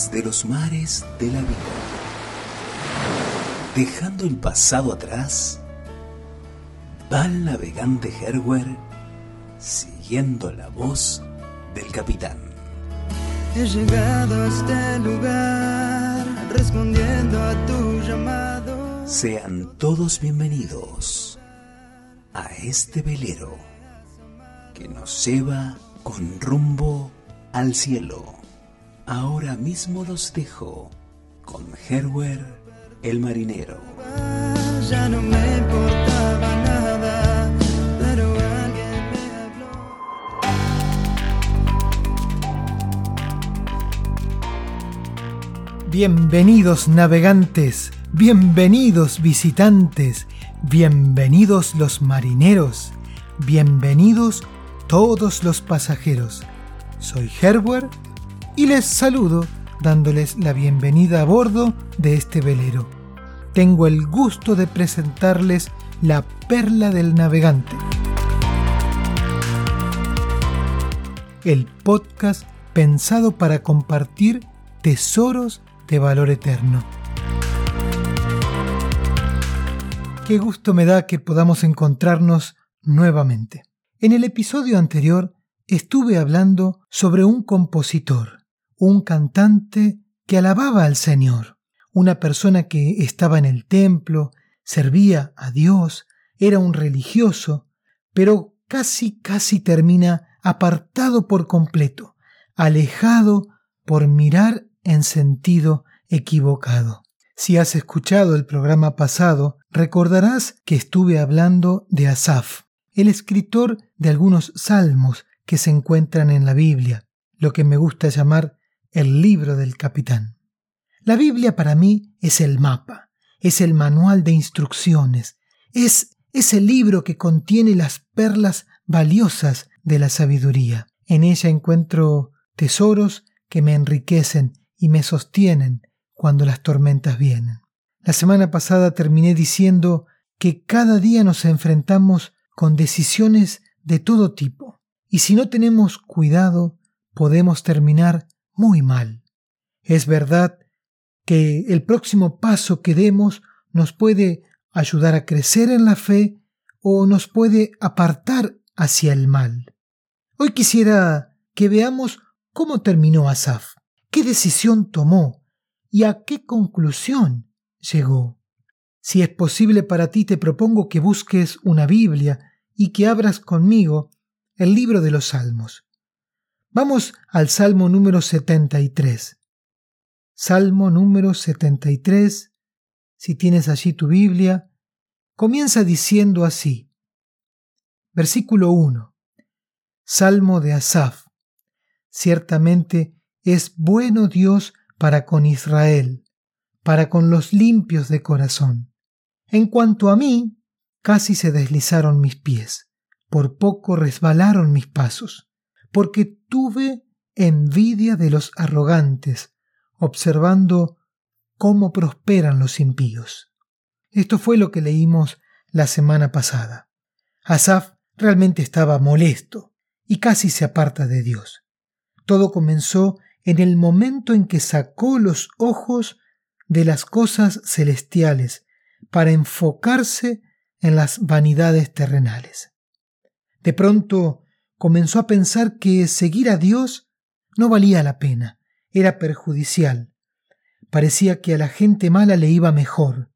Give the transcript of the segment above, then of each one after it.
desde los mares de la vida. Dejando el pasado atrás, va el navegante Herwer siguiendo la voz del capitán. He llegado a este lugar respondiendo a tu llamado. Sean todos bienvenidos a este velero que nos lleva con rumbo al cielo. Ahora mismo los dejo con Herwer el marinero. Ya no me importaba nada, pero alguien me habló. Bienvenidos navegantes, bienvenidos visitantes, bienvenidos los marineros, bienvenidos todos los pasajeros. Soy Herwer y les saludo dándoles la bienvenida a bordo de este velero. Tengo el gusto de presentarles la perla del navegante. El podcast pensado para compartir tesoros de valor eterno. Qué gusto me da que podamos encontrarnos nuevamente. En el episodio anterior estuve hablando sobre un compositor, un cantante que alababa al Señor, una persona que estaba en el templo, servía a Dios, era un religioso, pero casi casi termina apartado por completo, alejado por mirar en sentido equivocado. Si has escuchado el programa pasado, recordarás que estuve hablando de Asaf, el escritor de algunos salmos que se encuentran en la Biblia, lo que me gusta llamar el libro del capitán. La Biblia para mí es el mapa, es el manual de instrucciones, es ese libro que contiene las perlas valiosas de la sabiduría. En ella encuentro tesoros que me enriquecen y me sostienen cuando las tormentas vienen. La semana pasada terminé diciendo que cada día nos enfrentamos con decisiones de todo tipo, y si no tenemos cuidado podemos terminar muy mal. Es verdad que el próximo paso que demos nos puede ayudar a crecer en la fe o nos puede apartar hacia el mal. Hoy quisiera que veamos cómo terminó Asaf, qué decisión tomó y a qué conclusión llegó. Si es posible para ti, te propongo que busques una Biblia y que abras conmigo el libro de los Salmos. Vamos al Salmo número 73. Salmo número 73. Si tienes allí tu Biblia, comienza diciendo así. Versículo 1. Salmo de Asaf. Ciertamente es bueno Dios para con Israel, para con los limpios de corazón. En cuanto a mí, casi se deslizaron mis pies, por poco resbalaron mis pasos, porque tuve envidia de los arrogantes, observando cómo prosperan los impíos. Esto fue lo que leímos la semana pasada. Asaf realmente estaba molesto y casi se aparta de Dios. Todo comenzó en el momento en que sacó los ojos de las cosas celestiales para enfocarse en las vanidades terrenales. De pronto comenzó a pensar que seguir a Dios no valía la pena, era perjudicial. Parecía que a la gente mala le iba mejor.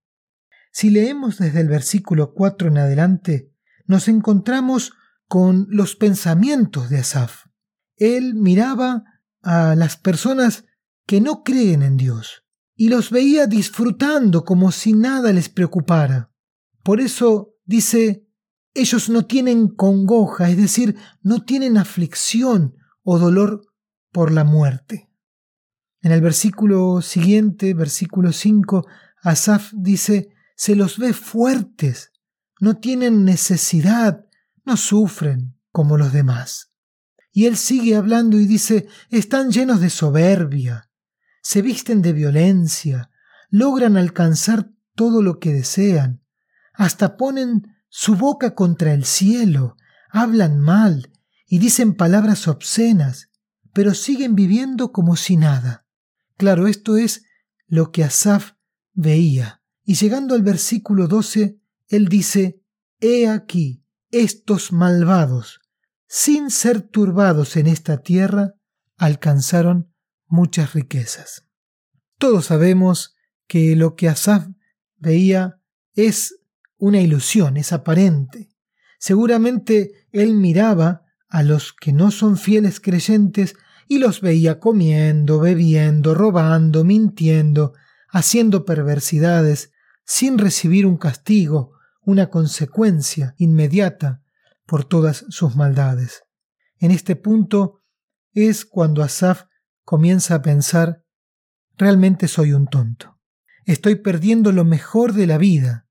Si leemos desde el versículo 4 en adelante, nos encontramos con los pensamientos de Asaf. Él miraba a las personas que no creen en Dios y los veía disfrutando como si nada les preocupara. Por eso dice, ellos no tienen congoja, es decir, no tienen aflicción o dolor por la muerte. En el versículo siguiente, versículo 5, Asaf dice, se los ve fuertes, no tienen necesidad, no sufren como los demás. Y él sigue hablando y dice, están llenos de soberbia, se visten de violencia, logran alcanzar todo lo que desean, hasta ponen su boca contra el cielo, hablan mal y dicen palabras obscenas, pero siguen viviendo como si nada. Claro, esto es lo que Asaf veía. Y llegando al versículo 12, él dice, He aquí, estos malvados, sin ser turbados en esta tierra, alcanzaron muchas riquezas. Todos sabemos que lo que Asaf veía es una ilusión, es aparente. Seguramente él miraba a los que no son fieles creyentes y los veía comiendo, bebiendo, robando, mintiendo, haciendo perversidades, sin recibir un castigo, una consecuencia inmediata por todas sus maldades. En este punto es cuando Asaf comienza a pensar, realmente soy un tonto. Estoy perdiendo lo mejor de la vida.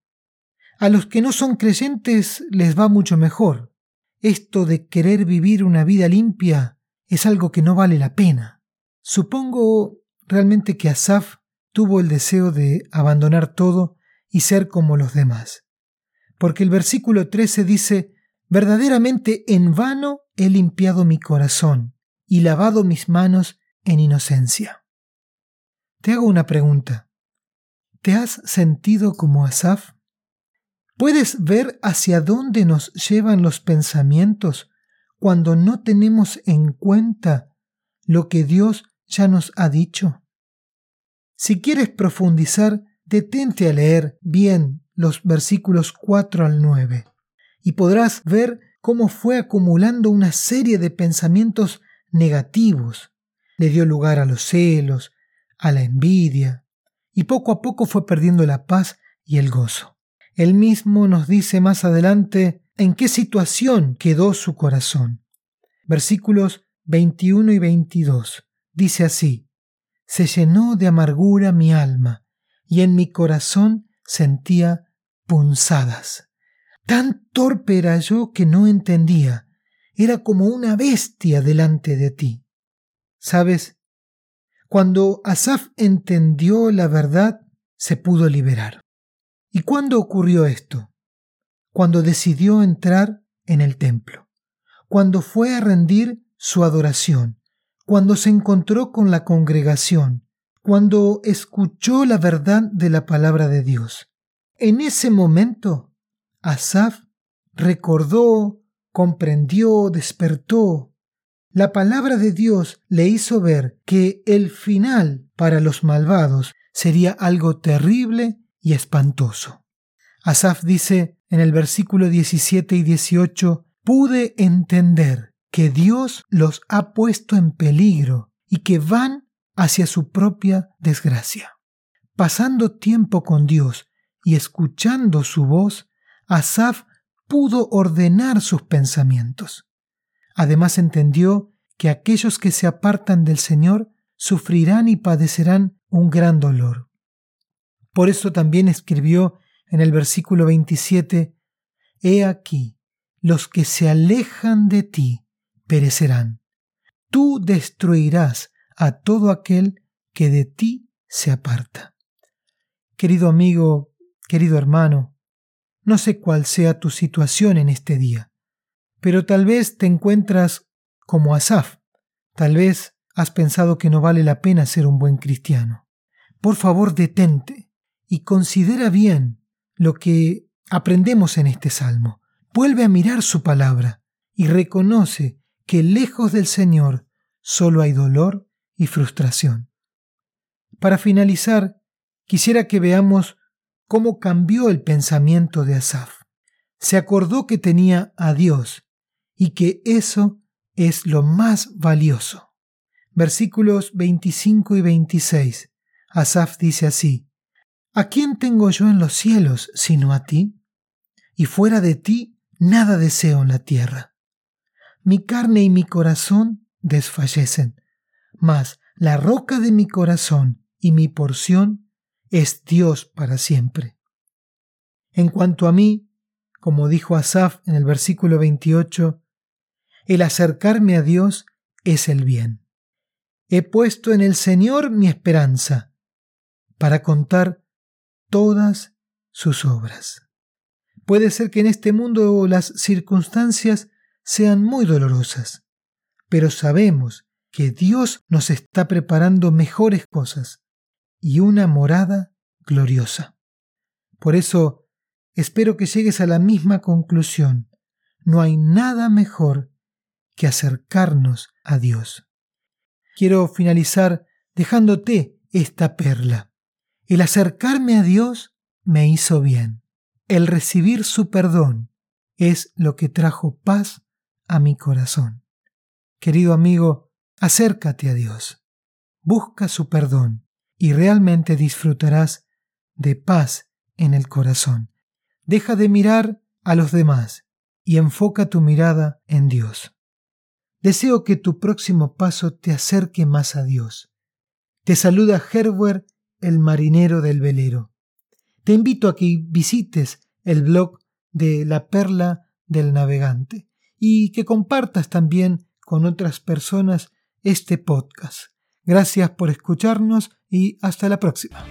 A los que no son creyentes les va mucho mejor. Esto de querer vivir una vida limpia es algo que no vale la pena. Supongo realmente que Asaf tuvo el deseo de abandonar todo y ser como los demás. Porque el versículo 13 dice, verdaderamente en vano he limpiado mi corazón y lavado mis manos en inocencia. Te hago una pregunta. ¿Te has sentido como Asaf? ¿Puedes ver hacia dónde nos llevan los pensamientos cuando no tenemos en cuenta lo que Dios ya nos ha dicho? Si quieres profundizar, detente a leer bien los versículos 4 al 9 y podrás ver cómo fue acumulando una serie de pensamientos negativos. Le dio lugar a los celos, a la envidia, y poco a poco fue perdiendo la paz y el gozo. Él mismo nos dice más adelante en qué situación quedó su corazón. Versículos 21 y 22. Dice así, Se llenó de amargura mi alma, y en mi corazón sentía punzadas. Tan torpe era yo que no entendía. Era como una bestia delante de ti. ¿Sabes? Cuando Asaf entendió la verdad, se pudo liberar. ¿Y cuándo ocurrió esto? Cuando decidió entrar en el templo, cuando fue a rendir su adoración, cuando se encontró con la congregación, cuando escuchó la verdad de la palabra de Dios. En ese momento, Asaf recordó, comprendió, despertó. La palabra de Dios le hizo ver que el final para los malvados sería algo terrible y espantoso. Asaf dice en el versículo 17 y 18, pude entender que Dios los ha puesto en peligro y que van hacia su propia desgracia. Pasando tiempo con Dios y escuchando su voz, Asaf pudo ordenar sus pensamientos. Además entendió que aquellos que se apartan del Señor sufrirán y padecerán un gran dolor. Por eso también escribió en el versículo 27, He aquí, los que se alejan de ti perecerán. Tú destruirás a todo aquel que de ti se aparta. Querido amigo, querido hermano, no sé cuál sea tu situación en este día, pero tal vez te encuentras como Asaf, tal vez has pensado que no vale la pena ser un buen cristiano. Por favor, detente y considera bien lo que aprendemos en este salmo. Vuelve a mirar su palabra y reconoce que lejos del Señor solo hay dolor y frustración. Para finalizar, quisiera que veamos cómo cambió el pensamiento de Asaf. Se acordó que tenía a Dios y que eso es lo más valioso. Versículos 25 y 26. Asaf dice así, ¿A quién tengo yo en los cielos sino a ti? Y fuera de ti nada deseo en la tierra. Mi carne y mi corazón desfallecen, mas la roca de mi corazón y mi porción es Dios para siempre. En cuanto a mí, como dijo Asaf en el versículo 28, el acercarme a Dios es el bien. He puesto en el Señor mi esperanza para contar todas sus obras. Puede ser que en este mundo las circunstancias sean muy dolorosas, pero sabemos que Dios nos está preparando mejores cosas y una morada gloriosa. Por eso, espero que llegues a la misma conclusión. No hay nada mejor que acercarnos a Dios. Quiero finalizar dejándote esta perla. El acercarme a Dios me hizo bien. El recibir su perdón es lo que trajo paz a mi corazón. Querido amigo, acércate a Dios, busca su perdón y realmente disfrutarás de paz en el corazón. Deja de mirar a los demás y enfoca tu mirada en Dios. Deseo que tu próximo paso te acerque más a Dios. Te saluda Herbert, el marinero del velero. Te invito a que visites el blog de La Perla del Navegante y que compartas también con otras personas este podcast. Gracias por escucharnos y hasta la próxima.